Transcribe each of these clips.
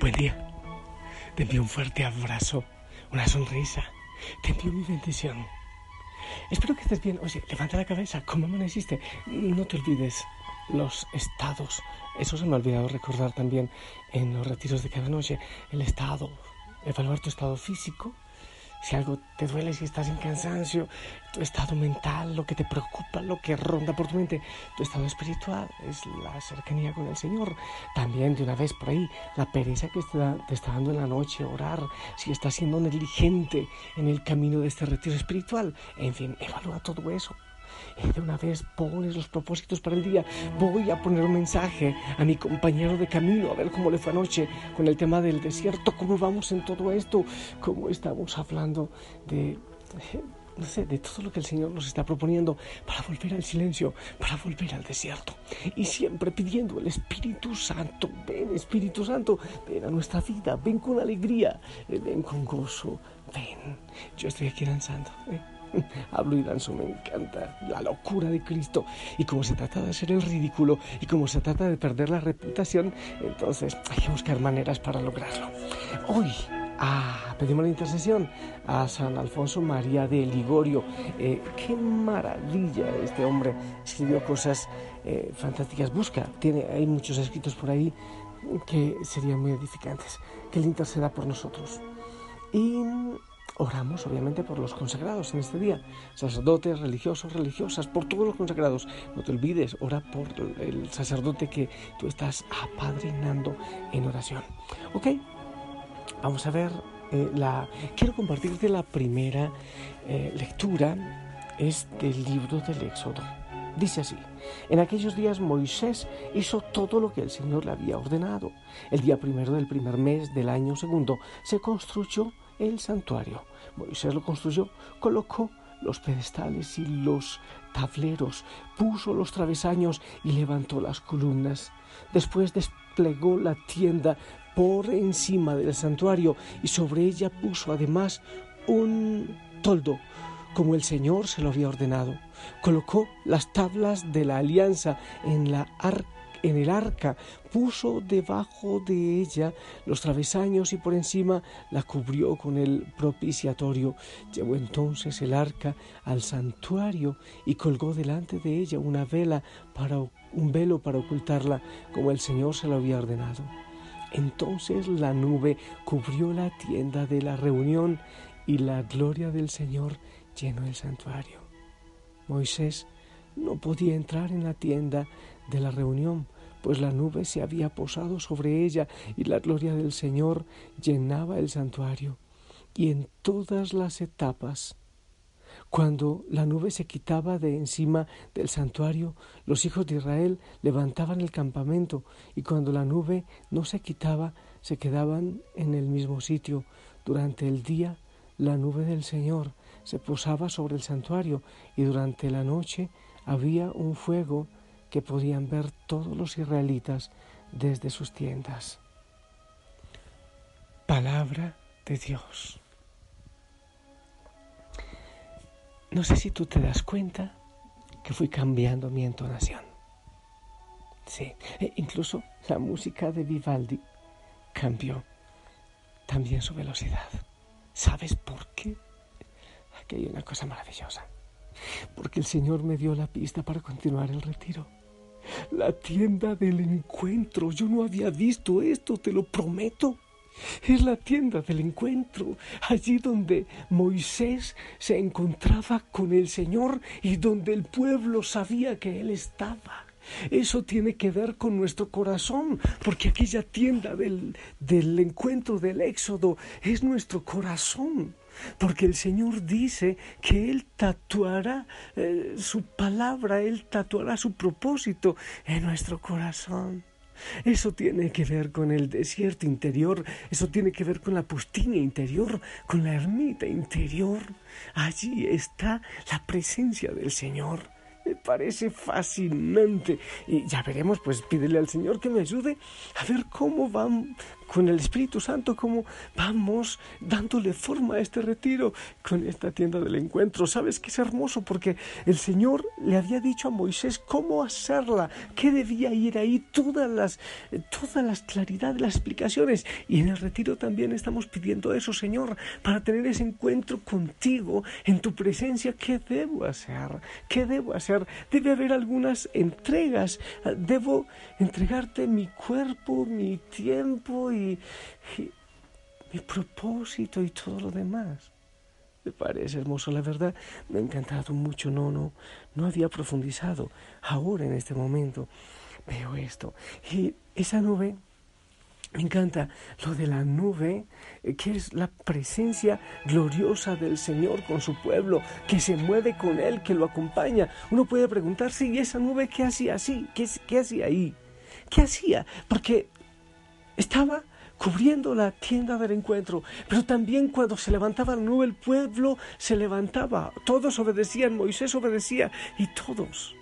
Buen día. Te envío un fuerte abrazo, una sonrisa. Te envío mi bendición. Espero que estés bien. Oye, levanta la cabeza. ¿Cómo amaneciste? No te olvides los estados. Eso se me ha olvidado recordar también en los retiros de cada noche. El estado, evaluar tu estado físico, si algo te duele, si estás en cansancio, tu estado mental, lo que te preocupa, lo que ronda por tu mente, tu estado espiritual es la cercanía con el Señor. También de una vez por ahí, la pereza que te está dando en la noche, orar, si estás siendo negligente en el camino de este retiro espiritual. En fin, evalúa todo eso de una vez pones los propósitos para el día. Voy a poner un mensaje a mi compañero de camino, a ver cómo le fue anoche con el tema del desierto, cómo vamos en todo esto, cómo estamos hablando de no sé, de todo lo que el Señor nos está proponiendo para volver al silencio, para volver al desierto. Y siempre pidiendo el Espíritu Santo, ven Espíritu Santo, ven a nuestra vida, ven con alegría, ven con gozo, ven. Yo estoy aquí danzando. ¿eh? Hablo y danzo, me encanta la locura de Cristo. Y como se trata de hacer el ridículo y como se trata de perder la reputación, entonces hay que buscar maneras para lograrlo. Hoy ah, pedimos la intercesión a San Alfonso María de Ligorio. Eh, qué maravilla este hombre. Escribió cosas eh, fantásticas. Busca, tiene, hay muchos escritos por ahí que serían muy edificantes. Que él interceda por nosotros. Y Oramos obviamente por los consagrados en este día, sacerdotes, religiosos, religiosas, por todos los consagrados. No te olvides, ora por el sacerdote que tú estás apadrinando en oración. ¿Ok? Vamos a ver eh, la... Quiero compartirte la primera eh, lectura, es del libro del Éxodo. Dice así, en aquellos días Moisés hizo todo lo que el Señor le había ordenado. El día primero del primer mes del año segundo se construyó el santuario. Moisés lo construyó, colocó los pedestales y los tableros, puso los travesaños y levantó las columnas. Después desplegó la tienda por encima del santuario y sobre ella puso además un toldo, como el Señor se lo había ordenado. Colocó las tablas de la alianza en la arca en el arca, puso debajo de ella los travesaños y por encima la cubrió con el propiciatorio. Llevó entonces el arca al santuario y colgó delante de ella una vela para un velo para ocultarla, como el Señor se lo había ordenado. Entonces la nube cubrió la tienda de la reunión y la gloria del Señor llenó el santuario. Moisés no podía entrar en la tienda de la reunión, pues la nube se había posado sobre ella y la gloria del Señor llenaba el santuario. Y en todas las etapas, cuando la nube se quitaba de encima del santuario, los hijos de Israel levantaban el campamento, y cuando la nube no se quitaba, se quedaban en el mismo sitio. Durante el día, la nube del Señor se posaba sobre el santuario, y durante la noche había un fuego que podían ver todos los israelitas desde sus tiendas. Palabra de Dios. No sé si tú te das cuenta que fui cambiando mi entonación. Sí, e incluso la música de Vivaldi cambió también su velocidad. ¿Sabes por qué? Aquí hay una cosa maravillosa. Porque el Señor me dio la pista para continuar el retiro la tienda del encuentro. Yo no había visto esto, te lo prometo. Es la tienda del encuentro, allí donde Moisés se encontraba con el Señor y donde el pueblo sabía que Él estaba. Eso tiene que ver con nuestro corazón, porque aquella tienda del, del encuentro del Éxodo es nuestro corazón porque el Señor dice que Él tatuará eh, su palabra, Él tatuará su propósito en nuestro corazón. Eso tiene que ver con el desierto interior, eso tiene que ver con la pustina interior, con la ermita interior. Allí está la presencia del Señor. Me parece fascinante. Y ya veremos, pues pídele al Señor que me ayude a ver cómo van con el Espíritu Santo, cómo vamos dándole forma a este retiro con esta tienda del encuentro. Sabes que es hermoso porque el Señor le había dicho a Moisés cómo hacerla, qué debía ir ahí, todas las, todas las claridades, las explicaciones. Y en el retiro también estamos pidiendo eso, Señor, para tener ese encuentro contigo, en tu presencia. ¿Qué debo hacer? ¿Qué debo hacer? Debe haber algunas entregas. Debo entregarte mi cuerpo, mi tiempo mi propósito y todo lo demás. Me parece hermoso, la verdad, me ha encantado mucho, no, no, no había profundizado. Ahora, en este momento, veo esto. Y esa nube, me encanta lo de la nube, eh, que es la presencia gloriosa del Señor con su pueblo, que se mueve con Él, que lo acompaña. Uno puede preguntarse, ¿y esa nube qué hacía así? ¿Qué, qué hacía ahí? ¿Qué hacía? Porque estaba cubriendo la tienda del encuentro, pero también cuando se levantaba la nube el pueblo se levantaba, todos obedecían, Moisés obedecía y todos.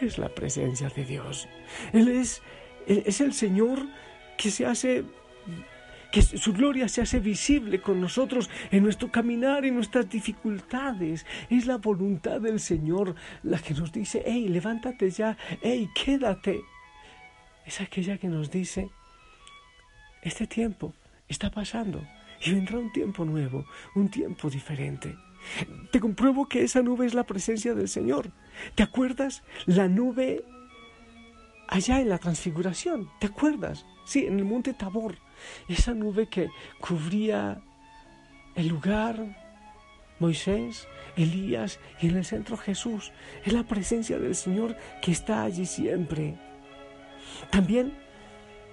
Es la presencia de Dios. Él es, es el Señor que se hace que su gloria se hace visible con nosotros en nuestro caminar y nuestras dificultades. Es la voluntad del Señor la que nos dice, hey, levántate ya, hey, quédate. Es aquella que nos dice, este tiempo está pasando y vendrá un tiempo nuevo, un tiempo diferente. Te compruebo que esa nube es la presencia del Señor. ¿Te acuerdas? La nube allá en la transfiguración. ¿Te acuerdas? Sí, en el monte Tabor. Esa nube que cubría el lugar, Moisés, Elías y en el centro Jesús. Es la presencia del Señor que está allí siempre. También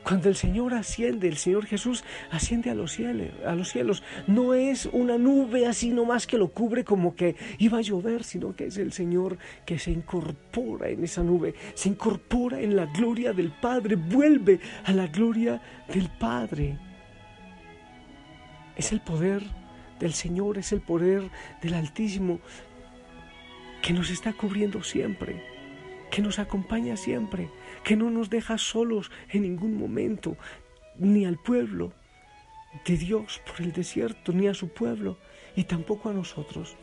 cuando el Señor asciende, el Señor Jesús asciende a los cielos, a los cielos, no es una nube así nomás que lo cubre como que iba a llover, sino que es el Señor que se incorpora en esa nube, se incorpora en la gloria del Padre, vuelve a la gloria del Padre. Es el poder del Señor, es el poder del Altísimo que nos está cubriendo siempre que nos acompaña siempre, que no nos deja solos en ningún momento, ni al pueblo de Dios por el desierto, ni a su pueblo, y tampoco a nosotros.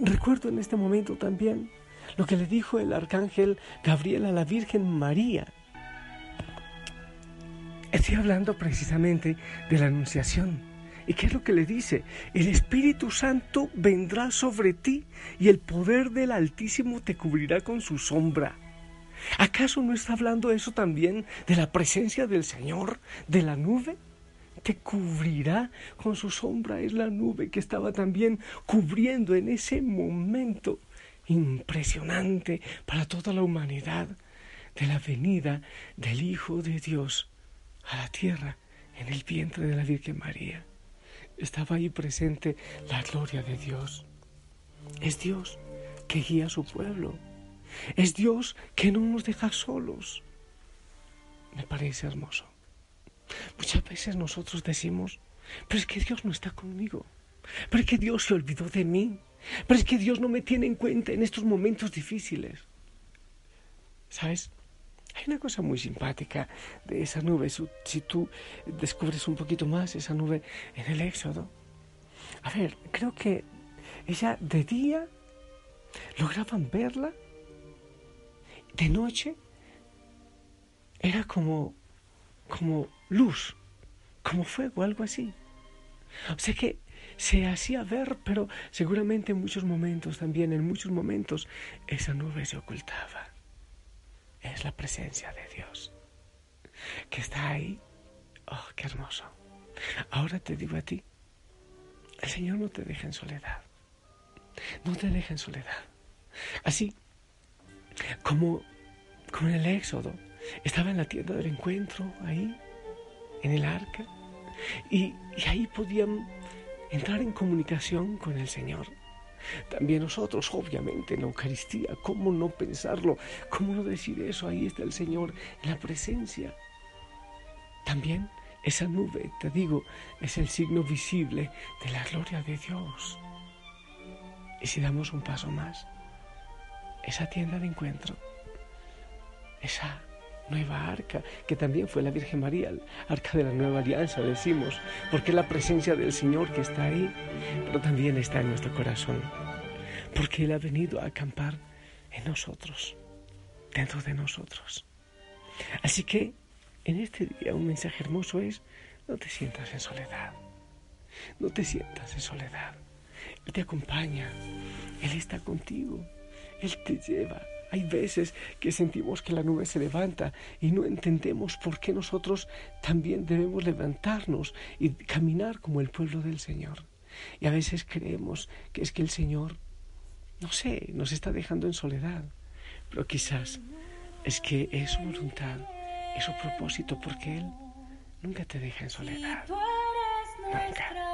Recuerdo en este momento también lo que le dijo el arcángel Gabriel a la Virgen María. Estoy hablando precisamente de la Anunciación ¿Y qué es lo que le dice? El Espíritu Santo vendrá sobre ti y el poder del Altísimo te cubrirá con su sombra. ¿Acaso no está hablando eso también de la presencia del Señor, de la nube? Te cubrirá con su sombra. Es la nube que estaba también cubriendo en ese momento impresionante para toda la humanidad de la venida del Hijo de Dios a la tierra en el vientre de la Virgen María estaba ahí presente la gloria de Dios. Es Dios que guía a su pueblo. Es Dios que no nos deja solos. Me parece hermoso. Muchas veces nosotros decimos, pero es que Dios no está conmigo. Pero es que Dios se olvidó de mí. Pero es que Dios no me tiene en cuenta en estos momentos difíciles. ¿Sabes? Hay una cosa muy simpática de esa nube. Si tú descubres un poquito más esa nube en el Éxodo. A ver, creo que ella de día lograban verla. De noche era como, como luz, como fuego, algo así. O sea que se hacía ver, pero seguramente en muchos momentos también, en muchos momentos, esa nube se ocultaba es la presencia de Dios que está ahí. Oh, qué hermoso. Ahora te digo a ti, el Señor no te deja en soledad. No te deja en soledad. Así como, como en el Éxodo, estaba en la tienda del encuentro, ahí, en el arca, y, y ahí podían entrar en comunicación con el Señor. También nosotros, obviamente, en la Eucaristía, ¿cómo no pensarlo? ¿Cómo no decir eso? Ahí está el Señor, en la presencia. También esa nube, te digo, es el signo visible de la gloria de Dios. Y si damos un paso más, esa tienda de encuentro, esa nueva arca, que también fue la Virgen María, arca de la nueva alianza, decimos, porque es la presencia del Señor que está ahí, pero también está en nuestro corazón, porque Él ha venido a acampar en nosotros, dentro de nosotros. Así que en este día un mensaje hermoso es, no te sientas en soledad, no te sientas en soledad. Él te acompaña, Él está contigo, Él te lleva. Hay veces que sentimos que la nube se levanta y no entendemos por qué nosotros también debemos levantarnos y caminar como el pueblo del Señor. Y a veces creemos que es que el Señor, no sé, nos está dejando en soledad, pero quizás es que es su voluntad, es su propósito, porque Él nunca te deja en soledad. Nunca.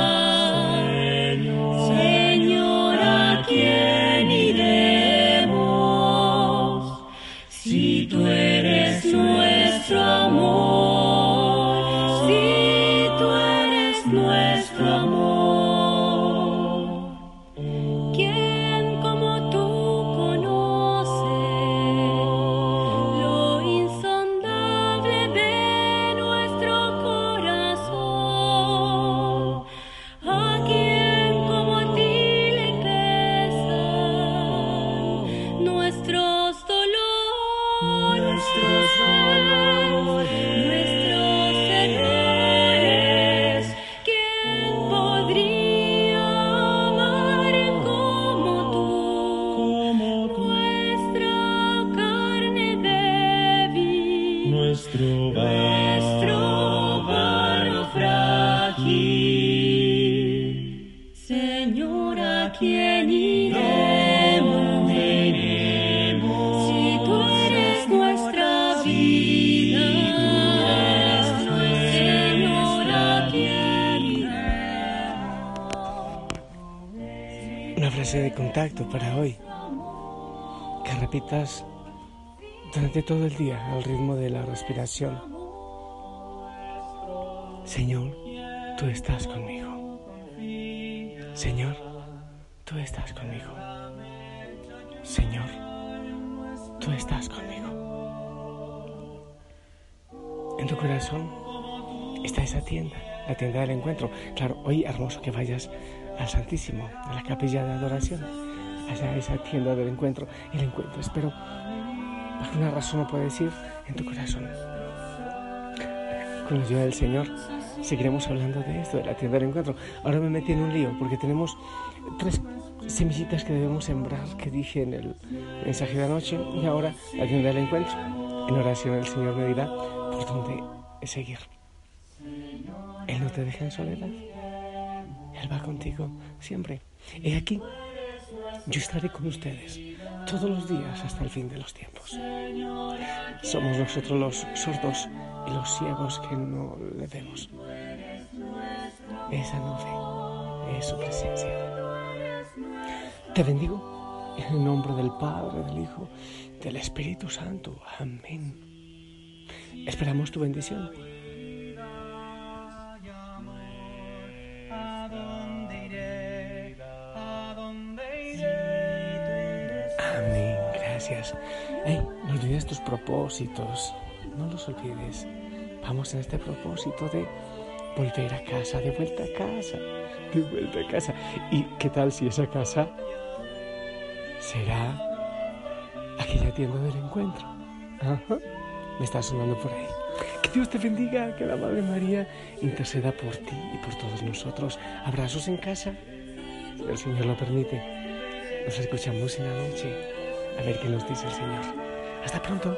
Nuestro nuestro barro frágil. Señora, ¿quién iremos? Si tú eres nuestra vida, Señora, ¿quién iremos? Una frase de contacto para hoy, que repitas durante todo el día al ritmo de la respiración. Señor, tú estás conmigo. Señor, tú estás conmigo. Señor, tú estás conmigo. En tu corazón está esa tienda, la tienda del encuentro. Claro, hoy hermoso que vayas al Santísimo, a la capilla de adoración, allá esa tienda del encuentro, el encuentro. Espero, alguna razón no puedes ir en tu corazón. Con la ayuda del Señor seguiremos hablando de esto, de la tienda del encuentro. Ahora me metí en un lío porque tenemos tres semillitas que debemos sembrar, que dije en el mensaje de anoche, y ahora la tienda del encuentro. En oración el Señor me dirá por dónde seguir. Él no te deja en soledad. Él va contigo siempre. He aquí, yo estaré con ustedes todos los días hasta el fin de los tiempos. Somos nosotros los sordos y los ciegos que no le vemos. Esa nube es su presencia. Te bendigo en el nombre del Padre, del Hijo, del Espíritu Santo. Amén. Esperamos tu bendición. Gracias. Hey, no olvides tus propósitos. No los olvides. Vamos en este propósito de volver a casa, de vuelta a casa, de vuelta a casa. ¿Y qué tal si esa casa será aquella tienda del encuentro? Ajá. Me está sonando por ahí. Que Dios te bendiga, que la Madre María interceda por ti y por todos nosotros. Abrazos en casa, si el Señor lo permite. Nos escuchamos en la noche. A ver qué nos dice el Señor. Hasta pronto.